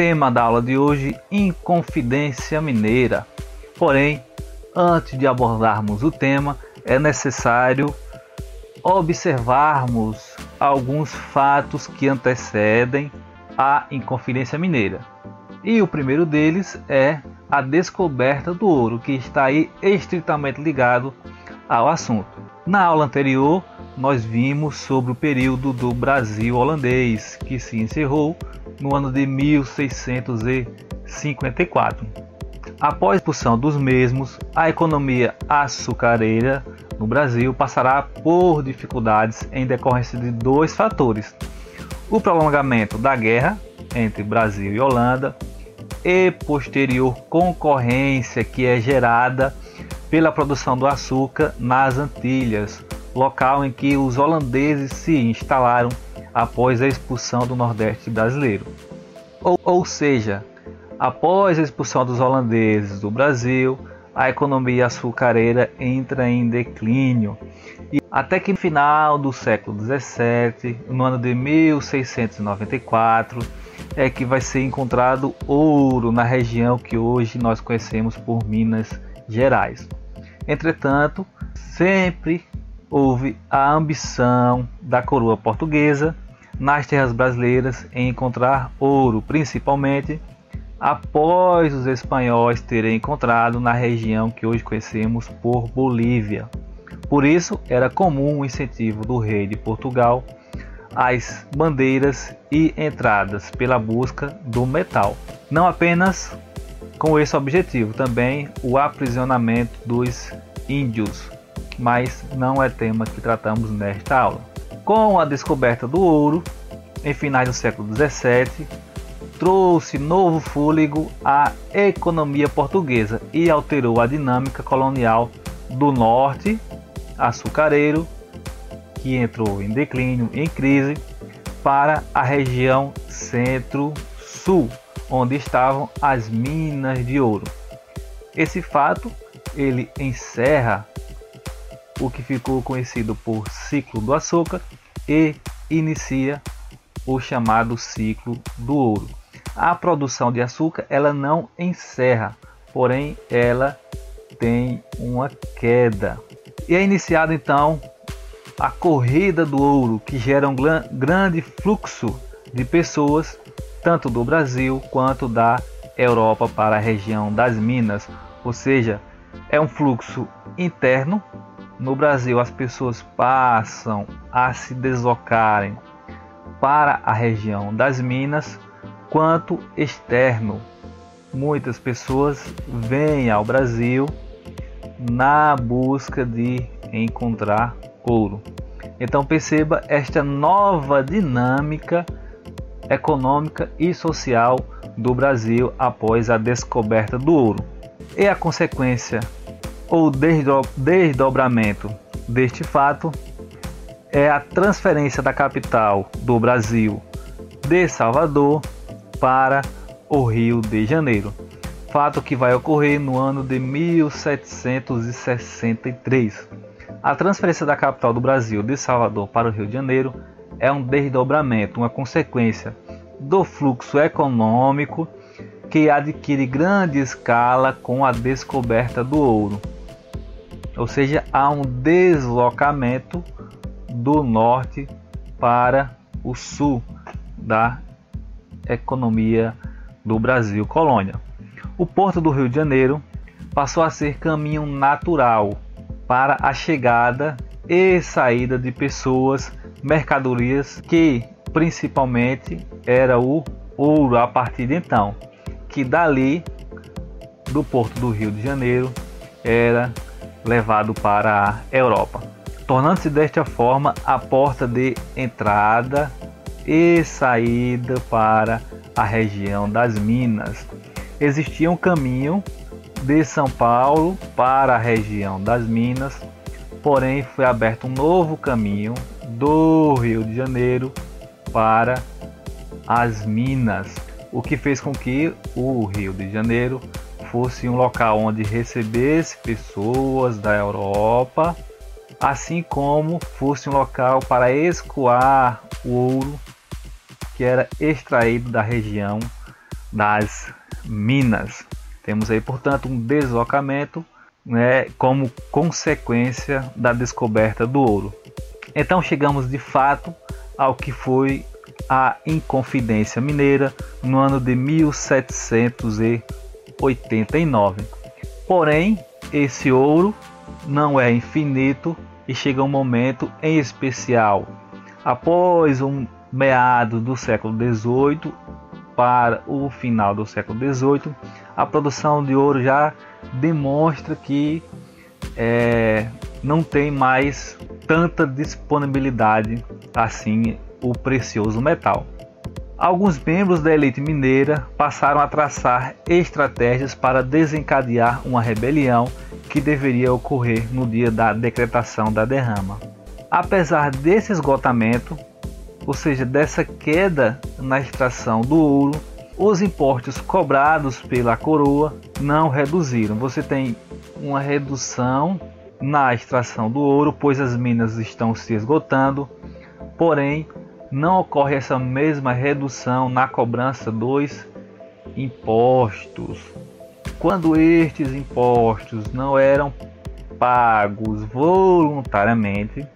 tema da aula de hoje: Inconfidência Mineira. Porém, antes de abordarmos o tema, é necessário observarmos alguns fatos que antecedem a Inconfidência Mineira. E o primeiro deles é a descoberta do ouro, que está aí estritamente ligado ao assunto. Na aula anterior, nós vimos sobre o período do Brasil holandês, que se encerrou no ano de 1654. Após a expulsão dos mesmos, a economia açucareira no Brasil passará por dificuldades em decorrência de dois fatores: o prolongamento da guerra entre Brasil e Holanda e posterior concorrência que é gerada pela produção do açúcar nas Antilhas, local em que os holandeses se instalaram após a expulsão do Nordeste brasileiro. Ou, ou seja, após a expulsão dos holandeses do Brasil, a economia açucareira entra em declínio. E até que no final do século XVII, no ano de 1694, é que vai ser encontrado ouro na região que hoje nós conhecemos por Minas Gerais. Entretanto, sempre houve a ambição da coroa portuguesa nas terras brasileiras em encontrar ouro, principalmente após os espanhóis terem encontrado na região que hoje conhecemos por Bolívia. Por isso, era comum o incentivo do rei de Portugal às bandeiras e entradas pela busca do metal. Não apenas com esse objetivo, também o aprisionamento dos índios, mas não é tema que tratamos nesta aula. Com a descoberta do ouro, em finais do século XVII, trouxe novo fôlego à economia portuguesa e alterou a dinâmica colonial do norte, açucareiro, que entrou em declínio, em crise, para a região centro-sul, onde estavam as minas de ouro. Esse fato ele encerra o que ficou conhecido por ciclo do açúcar e inicia o chamado ciclo do ouro. A produção de açúcar ela não encerra, porém ela tem uma queda. E é iniciada então a corrida do ouro, que gera um grande fluxo de pessoas, tanto do Brasil quanto da Europa para a região das Minas, ou seja, é um fluxo interno no Brasil, as pessoas passam a se deslocarem para a região das Minas, quanto externo. Muitas pessoas vêm ao Brasil na busca de encontrar ouro. Então perceba esta nova dinâmica econômica e social do Brasil após a descoberta do ouro. E a consequência ou desdobramento deste fato é a transferência da capital do Brasil de Salvador para o Rio de Janeiro. Fato que vai ocorrer no ano de 1763. A transferência da capital do Brasil de Salvador para o Rio de Janeiro é um desdobramento, uma consequência do fluxo econômico que adquire grande escala com a descoberta do ouro ou seja, há um deslocamento do norte para o sul da economia do Brasil colônia. O porto do Rio de Janeiro passou a ser caminho natural para a chegada e saída de pessoas, mercadorias que principalmente era o ouro a partir de então, que dali do porto do Rio de Janeiro era levado para a Europa, tornando-se desta forma a porta de entrada e saída para a região das Minas. Existia um caminho de São Paulo para a região das Minas, porém foi aberto um novo caminho do Rio de Janeiro para as Minas, o que fez com que o Rio de Janeiro fosse um local onde recebesse pessoas da Europa, assim como fosse um local para escoar o ouro que era extraído da região das minas. Temos aí, portanto, um deslocamento né, como consequência da descoberta do ouro. Então chegamos de fato ao que foi a Inconfidência Mineira no ano de 1789. Porém, esse ouro não é infinito e chega um momento em especial após um meado do século XVIII para o final do século XVIII, a produção de ouro já demonstra que é, não tem mais tanta disponibilidade assim o precioso metal. Alguns membros da elite mineira passaram a traçar estratégias para desencadear uma rebelião que deveria ocorrer no dia da decretação da derrama. Apesar desse esgotamento, ou seja, dessa queda na extração do ouro, os impostos cobrados pela coroa não reduziram. Você tem uma redução na extração do ouro, pois as minas estão se esgotando, porém não ocorre essa mesma redução na cobrança dos impostos. Quando estes impostos não eram pagos voluntariamente,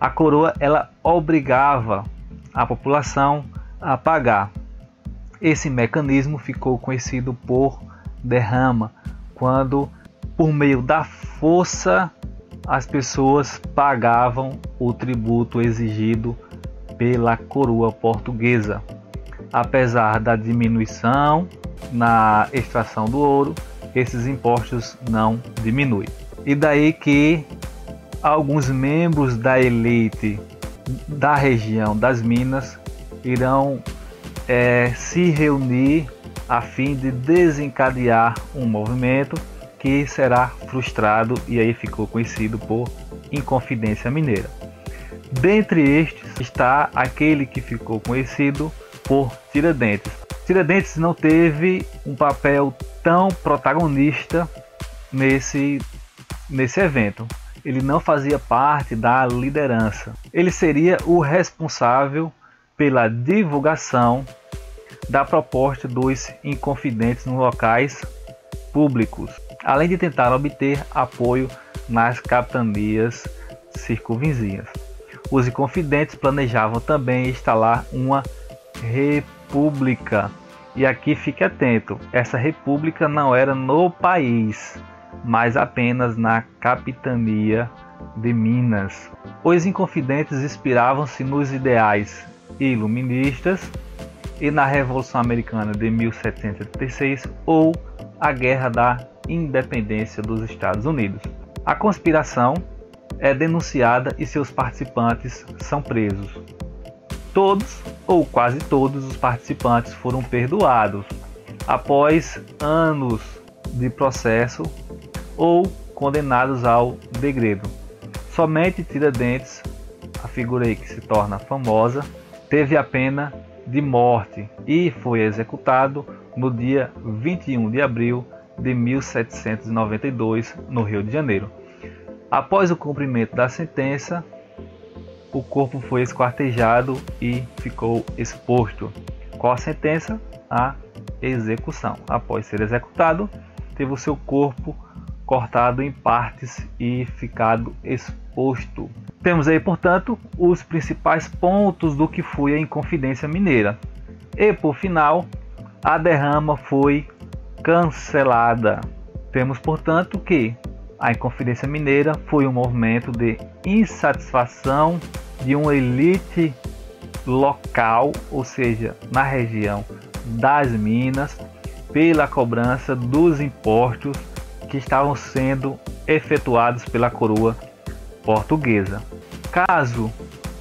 a coroa ela obrigava a população a pagar. Esse mecanismo ficou conhecido por derrama, quando por meio da força as pessoas pagavam o tributo exigido pela coroa portuguesa. Apesar da diminuição na extração do ouro, esses impostos não diminuem. E daí que alguns membros da elite da região das Minas irão é, se reunir a fim de desencadear um movimento que será frustrado e aí ficou conhecido por Inconfidência Mineira. Dentre estes está aquele que ficou conhecido por Tiradentes. Tiradentes não teve um papel tão protagonista nesse, nesse evento. Ele não fazia parte da liderança. Ele seria o responsável pela divulgação da proposta dos inconfidentes nos locais públicos, além de tentar obter apoio nas capitanias circunvizinhas. Os Inconfidentes planejavam também instalar uma república. E aqui fique atento: essa república não era no país, mas apenas na capitania de Minas. Os Inconfidentes inspiravam-se nos ideais iluministas e na Revolução Americana de 1776 ou a Guerra da Independência dos Estados Unidos. A conspiração é denunciada e seus participantes são presos. Todos ou quase todos os participantes foram perdoados após anos de processo ou condenados ao degredo. Somente Tiradentes, a figura aí que se torna famosa, teve a pena de morte e foi executado no dia 21 de abril de 1792 no Rio de Janeiro. Após o cumprimento da sentença, o corpo foi esquartejado e ficou exposto. Qual a sentença? A execução. Após ser executado, teve o seu corpo cortado em partes e ficado exposto. Temos aí, portanto, os principais pontos do que foi a Inconfidência Mineira. E por final, a derrama foi cancelada. Temos, portanto, que a Inconfidência Mineira foi um movimento de insatisfação de uma elite local, ou seja, na região das Minas, pela cobrança dos impostos que estavam sendo efetuados pela coroa portuguesa. Caso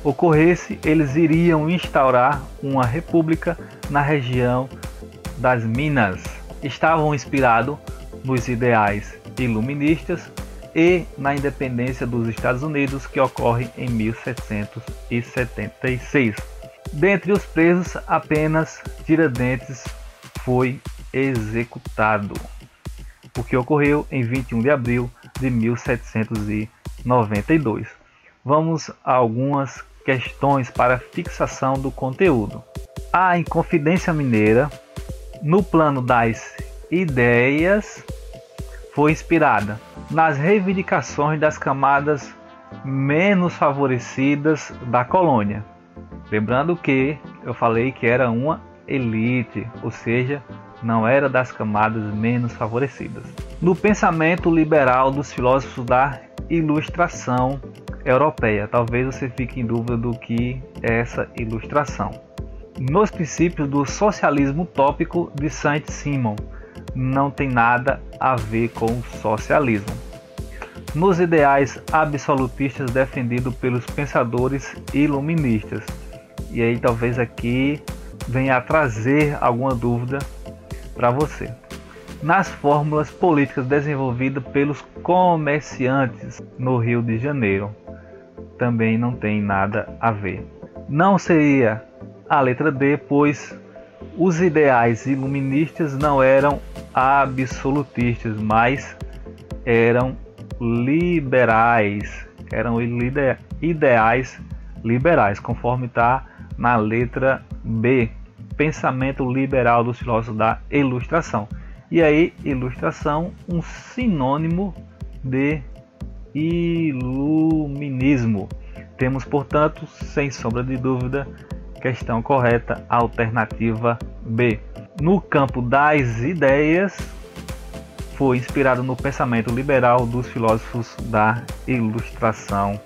ocorresse, eles iriam instaurar uma república na região das Minas. Estavam inspirados nos ideais iluministas e na independência dos Estados Unidos, que ocorre em 1776. Dentre os presos, apenas Tiradentes foi executado, o que ocorreu em 21 de abril de 1792. Vamos a algumas questões para fixação do conteúdo. A Inconfidência Mineira no plano das ideias, foi inspirada nas reivindicações das camadas menos favorecidas da colônia. Lembrando que eu falei que era uma elite, ou seja, não era das camadas menos favorecidas. No pensamento liberal dos filósofos da Ilustração europeia, talvez você fique em dúvida do que é essa ilustração. Nos princípios do socialismo utópico de Saint-Simon, não tem nada a ver com o socialismo. Nos ideais absolutistas defendidos pelos pensadores iluministas. E aí talvez aqui venha a trazer alguma dúvida para você. Nas fórmulas políticas desenvolvidas pelos comerciantes no Rio de Janeiro, também não tem nada a ver. Não seria a letra D, pois os ideais iluministas não eram absolutistas, mas eram liberais, eram ideais liberais, conforme está na letra B pensamento liberal dos filósofos da Ilustração. E aí, ilustração, um sinônimo de iluminismo. Temos, portanto, sem sombra de dúvida, questão correta, alternativa B. No campo das ideias, foi inspirado no pensamento liberal dos filósofos da Ilustração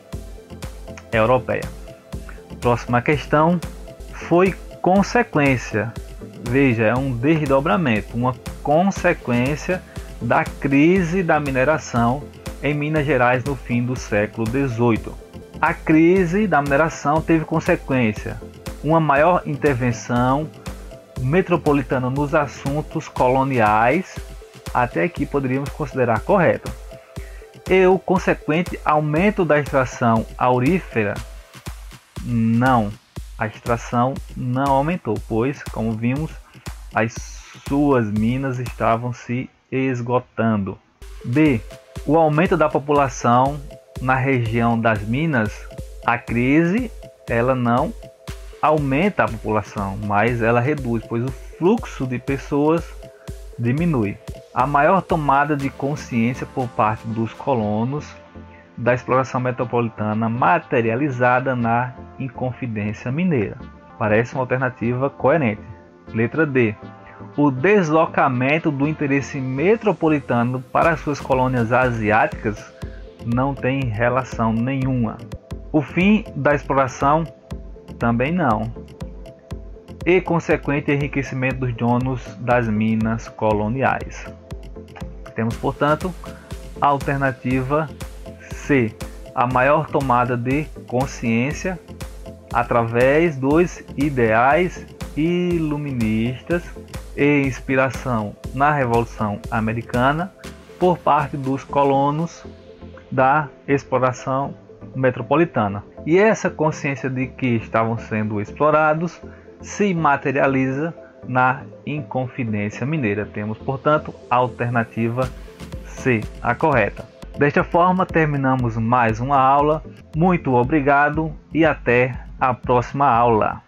europeia. Próxima questão foi consequência. Veja, é um desdobramento, uma consequência da crise da mineração em Minas Gerais no fim do século XVIII. A crise da mineração teve consequência uma maior intervenção metropolitana nos assuntos coloniais, até aqui poderíamos considerar correto, e o consequente aumento da extração aurífera, não a extração não aumentou, pois, como vimos, as suas minas estavam se esgotando. B. O aumento da população na região das minas, a crise ela não aumenta a população, mas ela reduz, pois o fluxo de pessoas diminui. A maior tomada de consciência por parte dos colonos da exploração metropolitana materializada na Inconfidência Mineira. Parece uma alternativa coerente. Letra D. O deslocamento do interesse metropolitano para suas colônias asiáticas não tem relação nenhuma. O fim da exploração também não. E consequente enriquecimento dos donos das minas coloniais. Temos, portanto, a alternativa C. A maior tomada de consciência através dos ideais iluministas e inspiração na Revolução Americana por parte dos colonos da exploração metropolitana. E essa consciência de que estavam sendo explorados se materializa na Inconfidência Mineira. Temos, portanto, a alternativa C, a correta. Desta forma, terminamos mais uma aula. Muito obrigado e até a próxima aula.